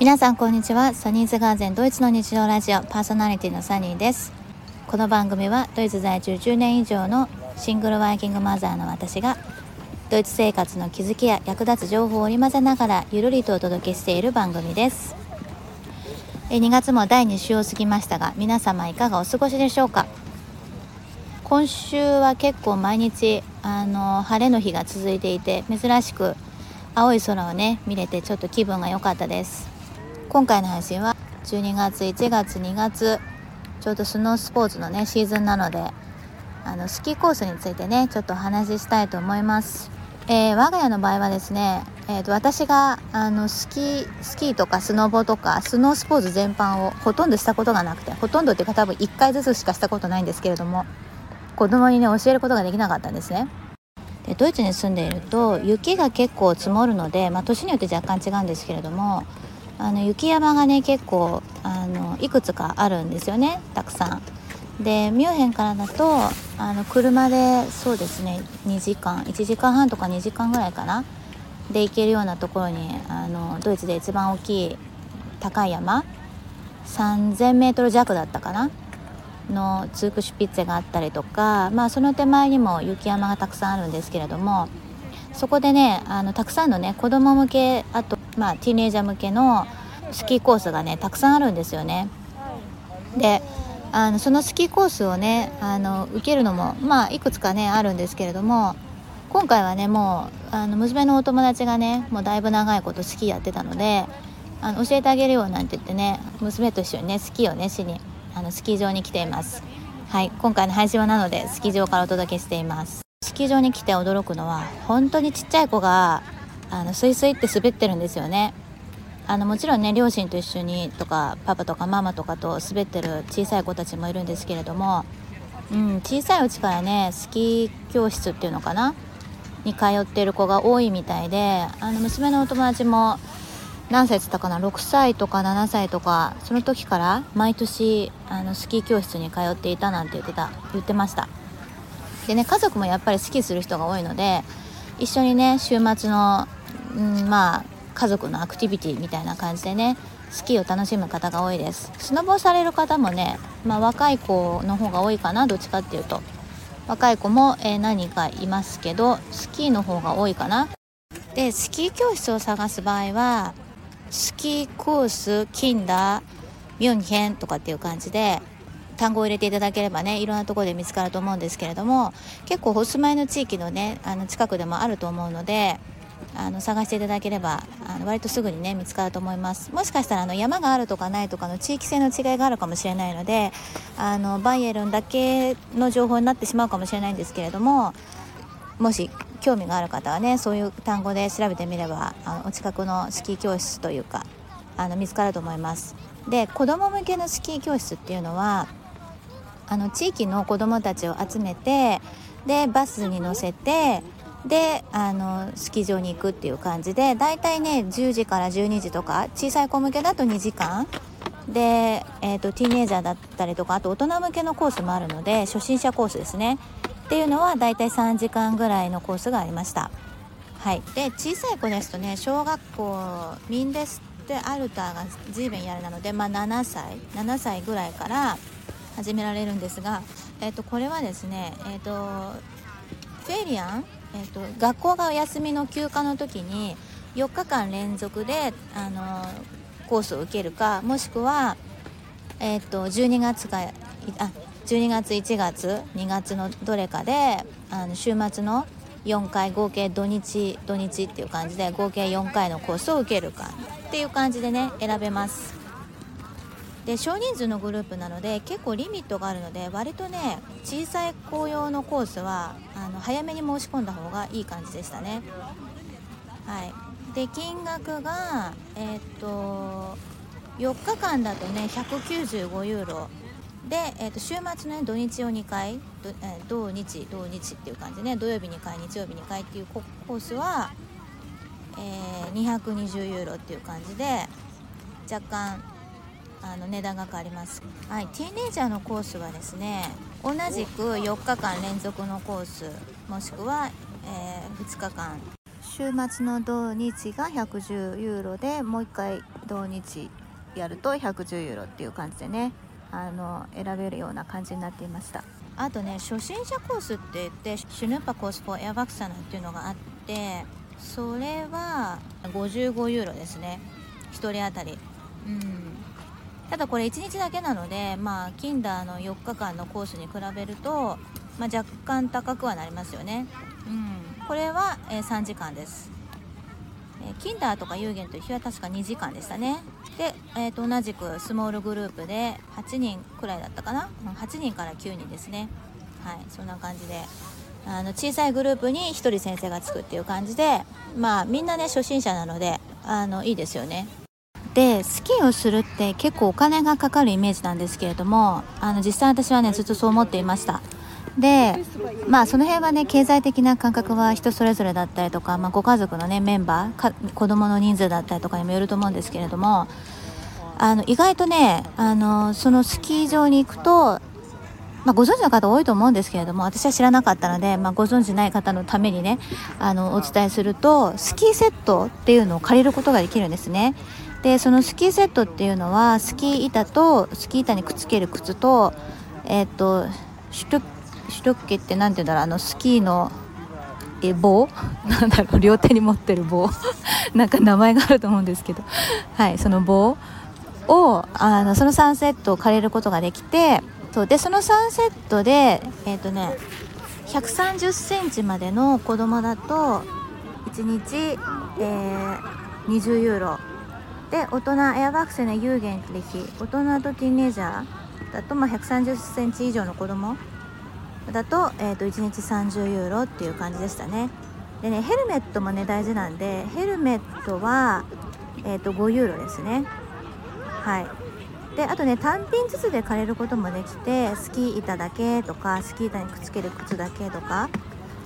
皆さんこんにちは。サニーズガーゼンドイツの日常ラジオパーソナリティのサニーです。この番組はドイツ在住10年以上のシングルワーキングマザーの私がドイツ生活の気づきや役立つ情報を織り交ぜながらゆるりとお届けしている番組です。2月も第2週を過ぎましたが皆様いかがお過ごしでしょうか？今週は結構毎日あの晴れの日が続いていて珍しく青い空をね見れてちょっと気分が良かったです。今回の配信は12月1月2月ちょうどスノースポーツのねシーズンなのであのスキーコースについてねちょっとお話ししたいと思います、えー、我が家の場合はですね、えーと、私があのスキースキーとかスノボとかスノースポーツ全般をほとんどしたことがなくてほとんどっていうか多分1回ずつしかしたことないんですけれども子供にね教えることができなかったんですね。でドイツに住んでいると雪が結構積もるので、まあ、年によって若干違うんですけれどもあの雪山がね結構あのいくつかあるんですよねたくさん。でミュンヘンからだとあの車でそうですね2時間1時間半とか2時間ぐらいかなで行けるようなところにあのドイツで一番大きい高い山 3000m 弱だったかなのツークシュピッツェがあったりとか、まあ、その手前にも雪山がたくさんあるんですけれどもそこでねあのたくさんのね子供向けあとまあ、ティーネイジャー向けのスキーコースがねたくさんあるんですよね。であのそのスキーコースをねあの受けるのもまあいくつかねあるんですけれども今回はねもうあの娘のお友達がねもうだいぶ長いことスキーやってたのであの教えてあげるよなんて言ってね娘と一緒にねスキーをねしにあのスキー場に来ていますはい今回の配信はなのでスキー場からお届けしていますスキー場に来て驚くのは本当にちっちゃい子があのスイスイって滑ってるんですよね。あのもちろんね両親と一緒にとかパパとかママとかと滑ってる小さい子たちもいるんですけれども、うん、小さいうちからねスキー教室っていうのかな？に通ってる子が多いみたいであの娘のお友達も何歳っつったかな？6歳とか7歳とかその時から毎年あのスキー教室に通っていたなんて言ってた言ってました。でね家族もやっぱりスキーする人が多いので一緒にね週末のうん、まあ家族のアクティビティみたいな感じでねスキーを楽しむ方が多いです。スノボされる方もね、まあ、若い子の方が多いかなどっちかっていうと。若い子も、えー、何人かいますけどスキーの方が多いかな。でスキー教室を探す場合はスキーコースキンダーミュンヘンとかっていう感じで単語を入れていただければねいろんなところで見つかると思うんですけれども結構お住まいの地域のねあの近くでもあると思うのであの探していただければあの割とすぐにね見つかると思います。もしかしたらあの山があるとかないとかの地域性の違いがあるかもしれないのであのバイエルンだけの情報になってしまうかもしれないんですけれどももし興味がある方はねそういう単語で調べてみればあのお近くのスキー教室というかあの見つかると思います。で子ども向けのスキー教室っていうのはあの地域の子どもたちを集めてでバスに乗せてであのスキー場に行くっていう感じでだいたいね10時から12時とか小さい子向けだと2時間。で、えーと、ティーネイジャーだったりとかあと大人向けのコースもあるので初心者コースですね。っていうのはだいたい3時間ぐらいのコースがありました。はい。で小さい子ですとね小学校ミンデステアルターが随分やるなので、まあ、7歳7歳ぐらいから始められるんですが、えーと、これはですね、えーとフェリアンえーと、学校がお休みの休暇の時に4日間連続で、あのコースを受けるかもしくは、えーと、12月かあ12月1月2月のどれかであの週末の4回合計土日土日っていう感じで合計4回のコースを受けるかっていう感じでね選べます。で少人数のグループなので結構リミットがあるので割とね小さい紅葉のコースはあの早めに申し込んだ方がいい感じでしたね。はい。で金額がえー、っと4日間だとね195ユーロ。で、えー、と週末ね土日を2回土,、えー、土日土日っていう感じね土曜日2回日曜日2回っていうコースは、えー、220ユーロっていう感じで若干あの値段が変わります、はい、ティーネイジャーのコースはですね同じく4日間連続のコースもしくは、えー、2日間。週末の土日が110ユーロでもう1回土日やると110ユーロっていう感じでねあの選べるような感じになっていました。あとね初心者コースって言ってシュヌッパコースフォーエアバクサナっていうのがあってそれは55ユーロですね。1人当たり。うんただこれ1日だけなのでまあキンダーの4日間のコースに比べると、まあ、若干高くはなりますよね。うん。これは、えー、3時間です。えキンダーとかユーゲンという日は確か2時間でしたね。で、えー、と同じくスモールグループで8人くらいだったかな？8人から9人ですね。はいそんな感じで。あの小さいグループに1人先生がつくっていう感じでまあみんなね初心者なのであのいいですよね。でスキーをするって結構お金がかかるイメージなんですけれどもあの実際私はねずっとそう思っていました。でまあその辺はね経済的な感覚は人それぞれだったりとか、まあ、ご家族のねメンバーか子供の人数だったりとかにもよると思うんですけれどもあの意外とねあのそのスキー場に行くとまあ、ご存知の方多いと思うんですけれども私は知らなかったので、まあ、ご存知ない方のためにねあのお伝えするとスキーセットっていうのを借りることができるんですねでそのスキーセットっていうのはスキー板とスキー板にくっつける靴とえっ、ー、とシュトシュトッケって何て言うんだろうあのスキーのえ棒？なんだろう両手に持ってる棒？なんか名前があると思うんですけど。はいその棒をあのその3セットを借りることができてそうでその3セットでえっ、ー、とね130センチまでの子供だと1日、えー、20ユーロで大人エアバックスの有限歴。大人とティーンエイジャーだと、まあ、130センチ以上の子供。だと,、えー、と1日30ユーロっていう感じでしたね。でねヘルメットもね大事なんでヘルメットは、えー、と5ユーロですね。はい。であとね単品ずつで借りることもできてスキー板だけとかスキー板にくっつける靴だけとか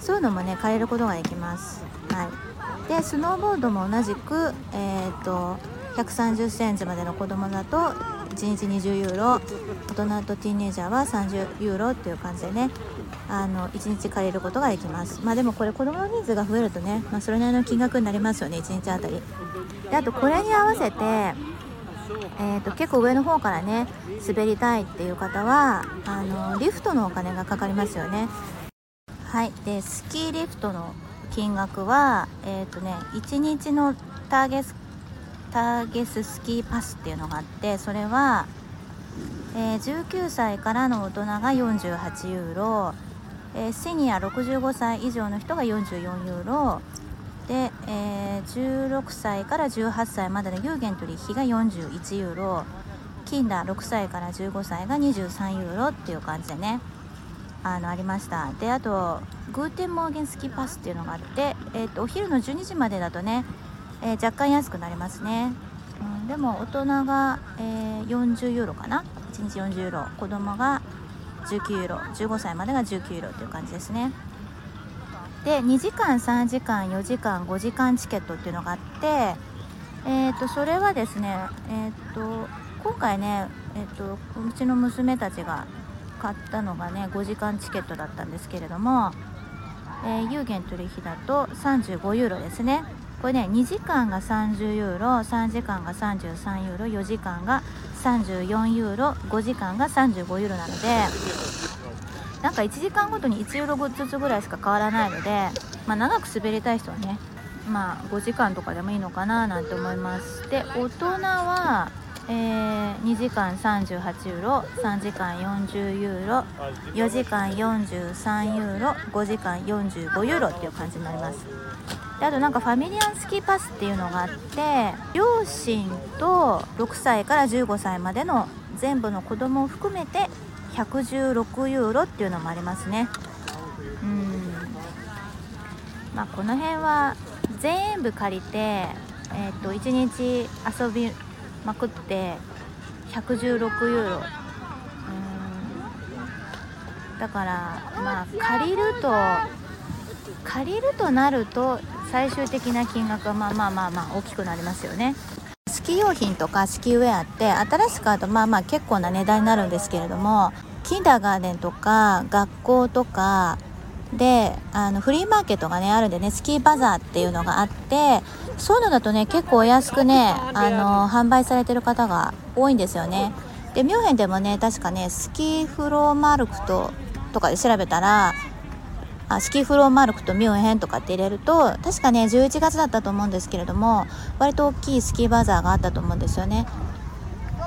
そういうのもね借りることができます。はい。でスノーボードも同じくえっ、ー、と130センチまでの子供だと1日20ユーロ。大人とティーンエイジャーは30ユーロっていう感じでね。あの1日借りることができます。まあでもこれ子供の人数が増えるとね、まあ、それなりの金額になりますよね。1日あたり。であとこれに合わせて、えーと、結構上の方からね滑りたいっていう方はあのリフトのお金がかかりますよね。はい。でスキーリフトの金額はえっ、ー、とね1日のターゲスTagesskipass っていうのがあってそれは、えー、19歳からの大人が48ユーロ、えー、シニア65歳以上の人が44ユーロで、えー、16歳から18歳までの有限取引が41ユーロ Kinder 6歳から15歳が23ユーロっていう感じでねあのありました。であと Guten Morgen Skipass っていうのがあって、えーとお昼の12時までだとねえー、若干安くなりますね、うん、でも大人が、えー、40ユーロかな？1日40ユーロ。子供が19ユーロ。15歳までが19ユーロという感じですね。で2時間3時間4時間5時間チケットっていうのがあってえーと、それはですねえ、ー、と今回ねえっ、ー、とうちの娘たちが買ったのがね5時間チケットだったんですけれども、えー、有限取引だと35ユーロですね。これね2時間が30ユーロ3時間が33ユーロ4時間が34ユーロ5時間が35ユーロなのでなんか1時間ごとに1ユーロずつぐらいしか変わらないので、まあ、長く滑りたい人はねまあ5時間とかでもいいのかななんて思いますで大人はえー、2時間38ユーロ3時間40ユーロ4時間43ユーロ5時間45ユーロっていう感じになります。であとなんかファミリアンスキーパスっていうのがあって両親と6歳から15歳までの全部の子供を含めて116ユーロっていうのもありますね。うん。まあこの辺は全部借りてえ、ー、と1日遊びまくって116ユーロ。だからまあ借りると借りるとなると最終的な金額はまあまあまあまあ大きくなりますよね。スキー用品とかスキーウェアって新しく買うとまあまあ結構な値段になるんですけれどもキンダーガーデンとか学校とかであのフリーマーケットがねあるんでねスキーバザーっていうのがあってそういうのだとね結構お安くねあの販売されてる方が多いんですよね。でミュンヘンでもね確かねスキーフローマルクトとかで調べたらあスキーフローマルクとミュンヘンとかって入れると確かね11月だったと思うんですけれども割と大きいスキーバザーがあったと思うんですよね。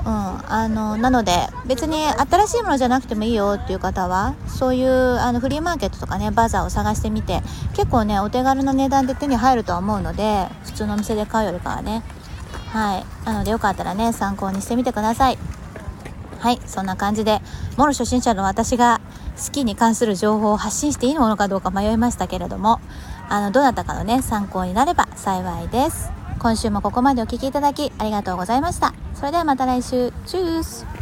うん、あのなので別に新しいものじゃなくてもいいよっていう方はそういうあのフリーマーケットとかねバザーを探してみて結構ねお手軽な値段で手に入るとは思うので普通のお店で買うよりかはね。はい。なのでよかったらね参考にしてみてください。はい。そんな感じでもろ初心者の私がスキーに関する情報を発信していいものかどうか迷いましたけれどもあのどなたかのね参考になれば幸いです今週もここまでお聴きいただきありがとうございました。それではまた来週。チュース